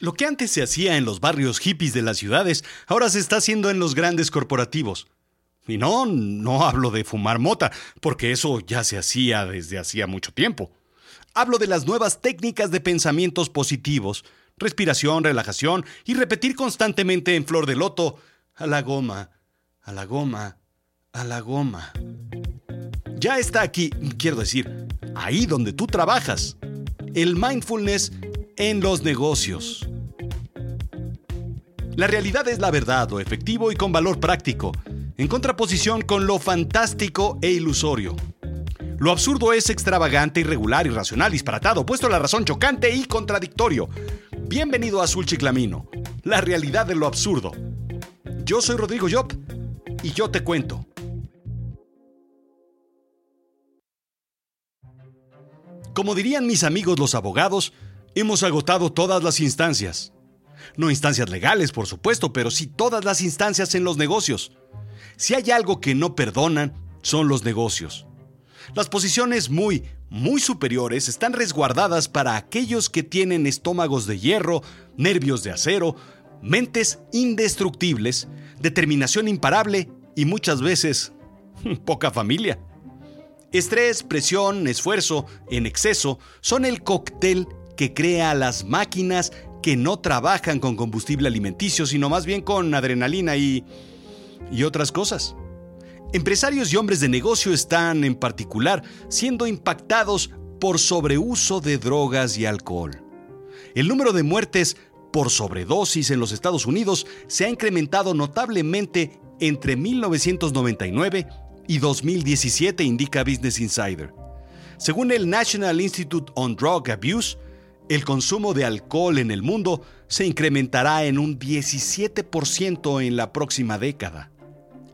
Lo que antes se hacía en los barrios hippies de las ciudades, ahora se está haciendo en los grandes corporativos. Y no, no hablo de fumar mota, porque eso ya se hacía desde hacía mucho tiempo. Hablo de las nuevas técnicas de pensamientos positivos, respiración, relajación y repetir constantemente en flor de loto, a la goma, a la goma, a la goma. Ya está aquí, quiero decir, ahí donde tú trabajas. El mindfulness en los negocios. La realidad es la verdad, lo efectivo y con valor práctico, en contraposición con lo fantástico e ilusorio. Lo absurdo es extravagante, irregular, irracional, disparatado, puesto a la razón chocante y contradictorio. Bienvenido a Azul Chiclamino, la realidad de lo absurdo. Yo soy Rodrigo Job y yo te cuento. Como dirían mis amigos los abogados, hemos agotado todas las instancias. No instancias legales, por supuesto, pero sí todas las instancias en los negocios. Si hay algo que no perdonan, son los negocios. Las posiciones muy, muy superiores están resguardadas para aquellos que tienen estómagos de hierro, nervios de acero, mentes indestructibles, determinación imparable y muchas veces poca familia. Estrés, presión, esfuerzo en exceso son el cóctel que crea las máquinas que no trabajan con combustible alimenticio, sino más bien con adrenalina y, y otras cosas. Empresarios y hombres de negocio están, en particular, siendo impactados por sobreuso de drogas y alcohol. El número de muertes por sobredosis en los Estados Unidos se ha incrementado notablemente entre 1999 y 2017, indica Business Insider. Según el National Institute on Drug Abuse, el consumo de alcohol en el mundo se incrementará en un 17% en la próxima década.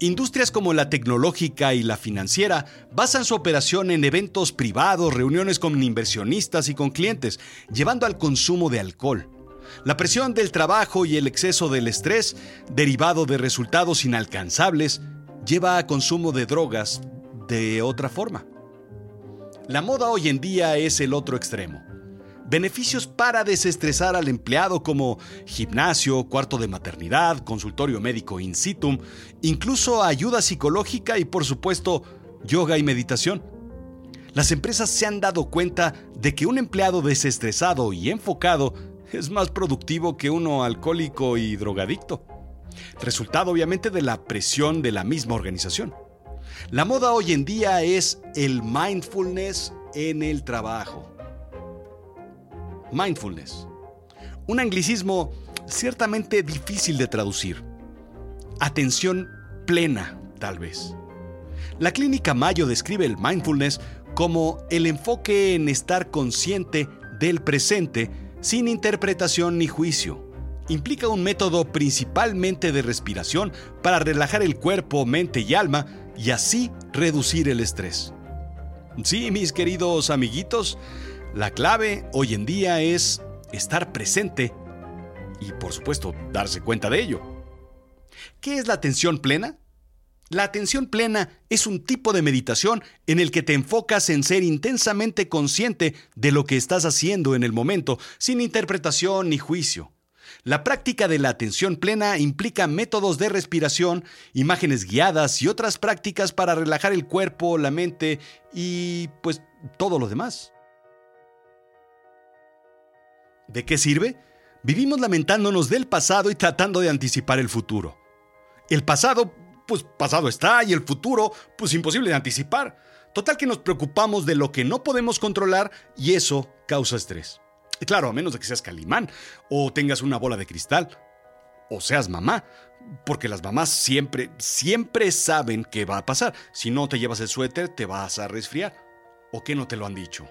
Industrias como la tecnológica y la financiera basan su operación en eventos privados, reuniones con inversionistas y con clientes, llevando al consumo de alcohol. La presión del trabajo y el exceso del estrés, derivado de resultados inalcanzables, lleva a consumo de drogas de otra forma. La moda hoy en día es el otro extremo. Beneficios para desestresar al empleado como gimnasio, cuarto de maternidad, consultorio médico in situ, incluso ayuda psicológica y por supuesto yoga y meditación. Las empresas se han dado cuenta de que un empleado desestresado y enfocado es más productivo que uno alcohólico y drogadicto resultado obviamente de la presión de la misma organización. La moda hoy en día es el mindfulness en el trabajo. Mindfulness. Un anglicismo ciertamente difícil de traducir. Atención plena, tal vez. La clínica Mayo describe el mindfulness como el enfoque en estar consciente del presente sin interpretación ni juicio implica un método principalmente de respiración para relajar el cuerpo, mente y alma y así reducir el estrés. Sí, mis queridos amiguitos, la clave hoy en día es estar presente y por supuesto darse cuenta de ello. ¿Qué es la atención plena? La atención plena es un tipo de meditación en el que te enfocas en ser intensamente consciente de lo que estás haciendo en el momento, sin interpretación ni juicio. La práctica de la atención plena implica métodos de respiración, imágenes guiadas y otras prácticas para relajar el cuerpo, la mente y pues todo lo demás. ¿De qué sirve? Vivimos lamentándonos del pasado y tratando de anticipar el futuro. El pasado, pues pasado está, y el futuro, pues imposible de anticipar. Total que nos preocupamos de lo que no podemos controlar y eso causa estrés. Claro, a menos de que seas calimán o tengas una bola de cristal o seas mamá, porque las mamás siempre, siempre saben qué va a pasar. Si no te llevas el suéter, te vas a resfriar. ¿O qué no te lo han dicho?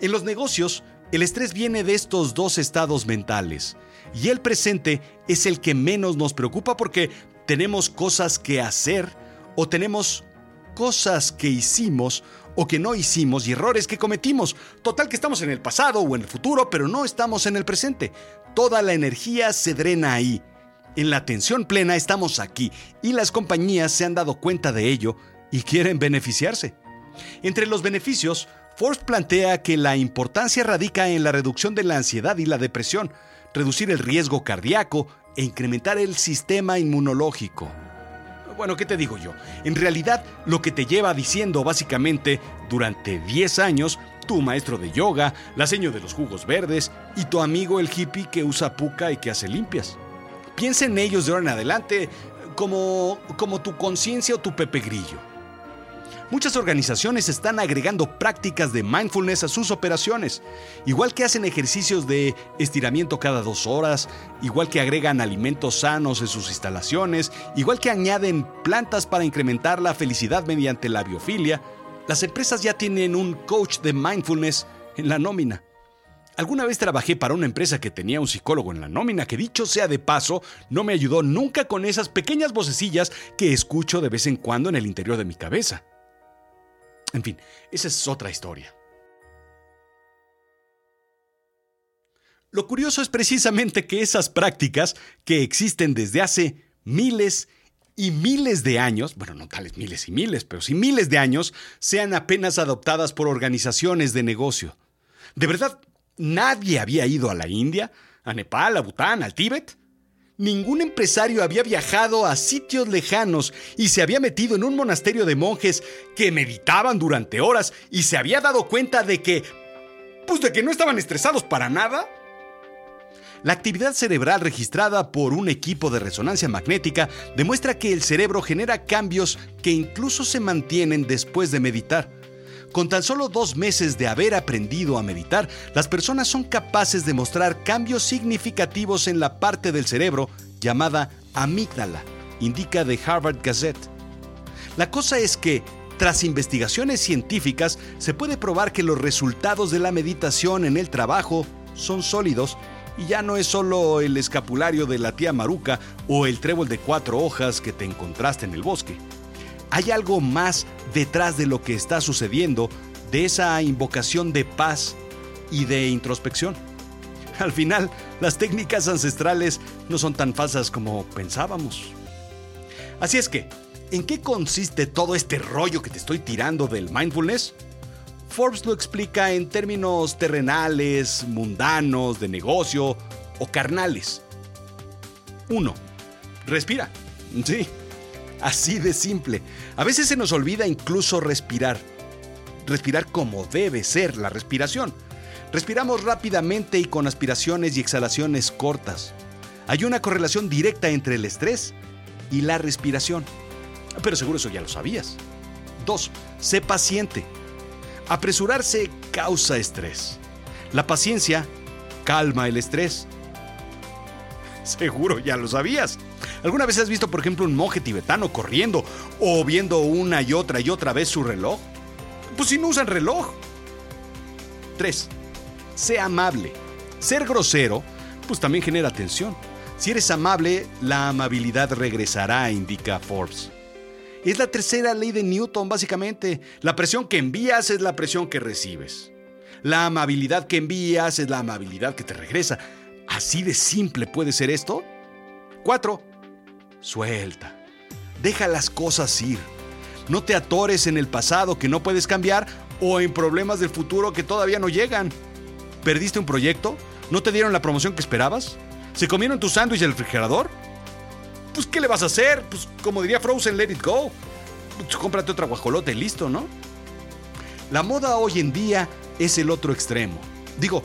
En los negocios, el estrés viene de estos dos estados mentales. Y el presente es el que menos nos preocupa porque tenemos cosas que hacer o tenemos cosas que hicimos o que no hicimos y errores que cometimos. Total que estamos en el pasado o en el futuro, pero no estamos en el presente. Toda la energía se drena ahí. En la atención plena estamos aquí y las compañías se han dado cuenta de ello y quieren beneficiarse. Entre los beneficios, Forbes plantea que la importancia radica en la reducción de la ansiedad y la depresión, reducir el riesgo cardíaco e incrementar el sistema inmunológico. Bueno, ¿qué te digo yo? En realidad, lo que te lleva diciendo básicamente durante 10 años tu maestro de yoga, la seño de los jugos verdes y tu amigo el hippie que usa puca y que hace limpias. Piensa en ellos de ahora en adelante como, como tu conciencia o tu Pepe Grillo. Muchas organizaciones están agregando prácticas de mindfulness a sus operaciones, igual que hacen ejercicios de estiramiento cada dos horas, igual que agregan alimentos sanos en sus instalaciones, igual que añaden plantas para incrementar la felicidad mediante la biofilia. Las empresas ya tienen un coach de mindfulness en la nómina. Alguna vez trabajé para una empresa que tenía un psicólogo en la nómina que dicho sea de paso, no me ayudó nunca con esas pequeñas vocecillas que escucho de vez en cuando en el interior de mi cabeza. En fin, esa es otra historia. Lo curioso es precisamente que esas prácticas, que existen desde hace miles y miles de años, bueno, no tales miles y miles, pero sí miles de años, sean apenas adoptadas por organizaciones de negocio. ¿De verdad nadie había ido a la India, a Nepal, a Bután, al Tíbet? Ningún empresario había viajado a sitios lejanos y se había metido en un monasterio de monjes que meditaban durante horas y se había dado cuenta de que... pues de que no estaban estresados para nada. La actividad cerebral registrada por un equipo de resonancia magnética demuestra que el cerebro genera cambios que incluso se mantienen después de meditar. Con tan solo dos meses de haber aprendido a meditar, las personas son capaces de mostrar cambios significativos en la parte del cerebro llamada amígdala, indica The Harvard Gazette. La cosa es que, tras investigaciones científicas, se puede probar que los resultados de la meditación en el trabajo son sólidos y ya no es solo el escapulario de la tía Maruca o el trébol de cuatro hojas que te encontraste en el bosque hay algo más detrás de lo que está sucediendo, de esa invocación de paz y de introspección. Al final, las técnicas ancestrales no son tan falsas como pensábamos. Así es que, ¿en qué consiste todo este rollo que te estoy tirando del mindfulness? Forbes lo explica en términos terrenales, mundanos, de negocio o carnales. 1. Respira. Sí, Así de simple. A veces se nos olvida incluso respirar. Respirar como debe ser la respiración. Respiramos rápidamente y con aspiraciones y exhalaciones cortas. Hay una correlación directa entre el estrés y la respiración. Pero seguro eso ya lo sabías. 2. Sé paciente. Apresurarse causa estrés. La paciencia calma el estrés. Seguro ya lo sabías. ¿Alguna vez has visto, por ejemplo, un monje tibetano corriendo o viendo una y otra y otra vez su reloj? Pues si no usan reloj. 3. Sé amable. Ser grosero, pues también genera tensión. Si eres amable, la amabilidad regresará, indica Forbes. Es la tercera ley de Newton, básicamente. La presión que envías es la presión que recibes. La amabilidad que envías es la amabilidad que te regresa. ¿Así de simple puede ser esto? 4. Suelta. Deja las cosas ir. No te atores en el pasado que no puedes cambiar o en problemas del futuro que todavía no llegan. ¿Perdiste un proyecto? ¿No te dieron la promoción que esperabas? ¿Se comieron tu sándwich del refrigerador? Pues, ¿qué le vas a hacer? Pues, como diría Frozen, let it go. Pues, cómprate otra guajolote y listo, ¿no? La moda hoy en día es el otro extremo. Digo,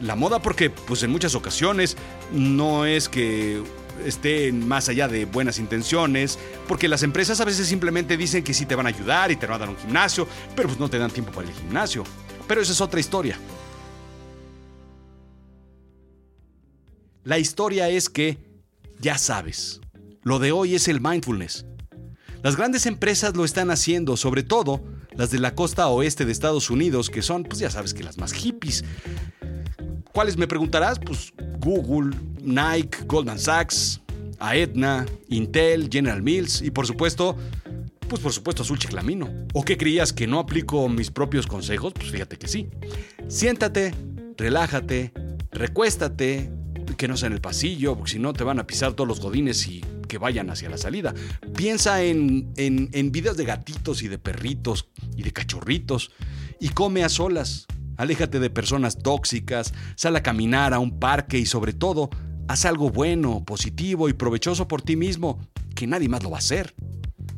la moda porque, pues en muchas ocasiones, no es que estén más allá de buenas intenciones, porque las empresas a veces simplemente dicen que sí te van a ayudar y te van a dar un gimnasio, pero pues no te dan tiempo para el gimnasio. Pero esa es otra historia. La historia es que, ya sabes, lo de hoy es el mindfulness. Las grandes empresas lo están haciendo, sobre todo las de la costa oeste de Estados Unidos, que son, pues ya sabes que las más hippies. ¿Cuáles me preguntarás? Pues Google, Nike, Goldman Sachs, Aetna, Intel, General Mills y por supuesto, pues por supuesto Azul Chiclamino. ¿O qué creías que no aplico mis propios consejos? Pues fíjate que sí. Siéntate, relájate, recuéstate, que no sea en el pasillo, porque si no te van a pisar todos los godines y que vayan hacia la salida. Piensa en, en, en videos de gatitos y de perritos y de cachorritos y come a solas. Aléjate de personas tóxicas, sal a caminar a un parque y sobre todo, haz algo bueno, positivo y provechoso por ti mismo, que nadie más lo va a hacer.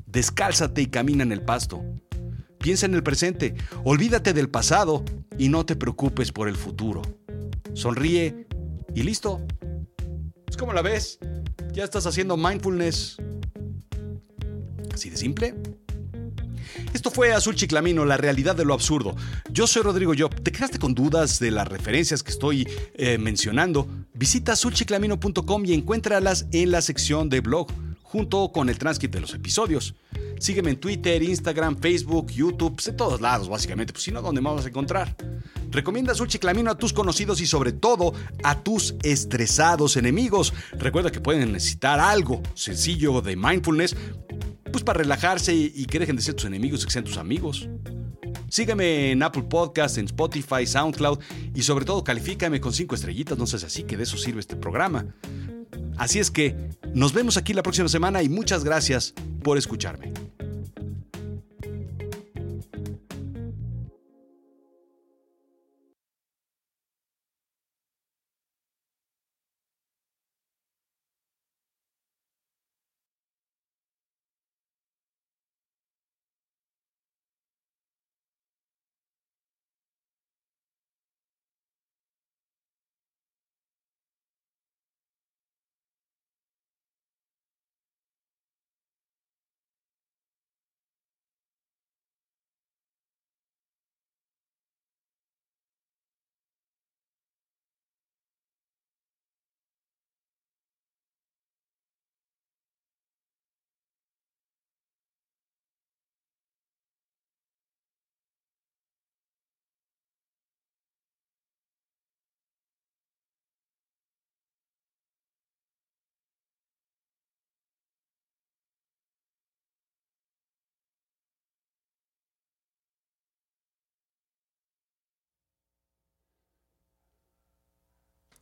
Descálzate y camina en el pasto. Piensa en el presente, olvídate del pasado y no te preocupes por el futuro. Sonríe y listo. Es como la ves. Ya estás haciendo mindfulness. Así de simple. Esto fue Azul Chiclamino, la realidad de lo absurdo. Yo soy Rodrigo Job. ¿Te quedaste con dudas de las referencias que estoy eh, mencionando? Visita azulchiclamino.com y encuéntralas en la sección de blog, junto con el transcript de los episodios. Sígueme en Twitter, Instagram, Facebook, YouTube, pues, en todos lados, básicamente, pues si no, ¿dónde me vas a encontrar? Recomienda Azul Chiclamino a tus conocidos y sobre todo a tus estresados enemigos. Recuerda que pueden necesitar algo sencillo de mindfulness pues para relajarse y, que dejen de ser tus enemigos y que sean tus amigos. Sígueme en Apple Podcasts, en Spotify, SoundCloud y sobre todo califícame con 5 estrellitas, no seas así, que de eso sirve este programa. Así es que nos vemos aquí la próxima semana y muchas gracias por escucharme.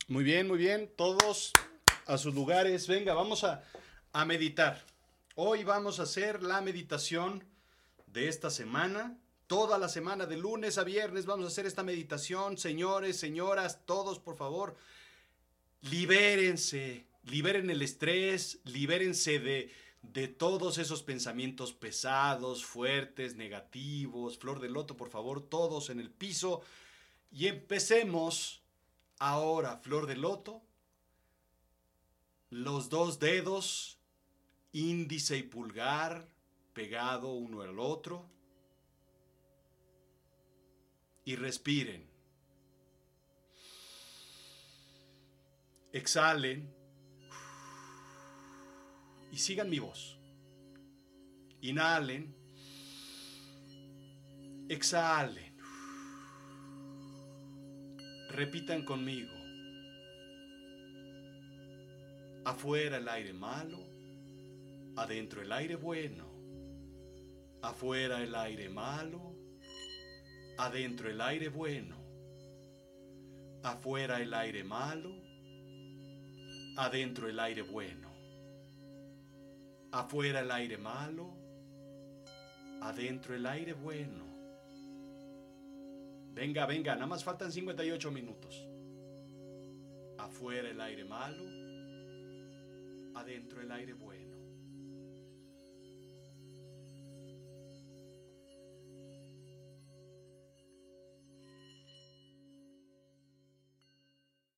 Muy bien, muy bien. Todos a sus lugares. Venga, vamos a, a meditar. Hoy vamos a hacer la meditación de esta semana. Toda la semana, de lunes a viernes, vamos a hacer esta meditación. Señores, señoras, todos, por favor, libérense, liberen el estrés, libérense de, de todos esos pensamientos pesados, fuertes, negativos. Flor de loto, por favor, todos en el piso. Y empecemos Ahora, flor de loto, los dos dedos, índice y pulgar, pegado uno al otro, y respiren. Exhalen y sigan mi voz. Inhalen, exhalen. Repitan conmigo. Afuera el aire malo, adentro el aire bueno. Afuera el aire malo, adentro el aire bueno. Afuera el aire malo, adentro el aire bueno. Afuera el aire malo, adentro el aire bueno. Venga, venga, nada más faltan 58 minutos. Afuera el aire malo, adentro el aire bueno.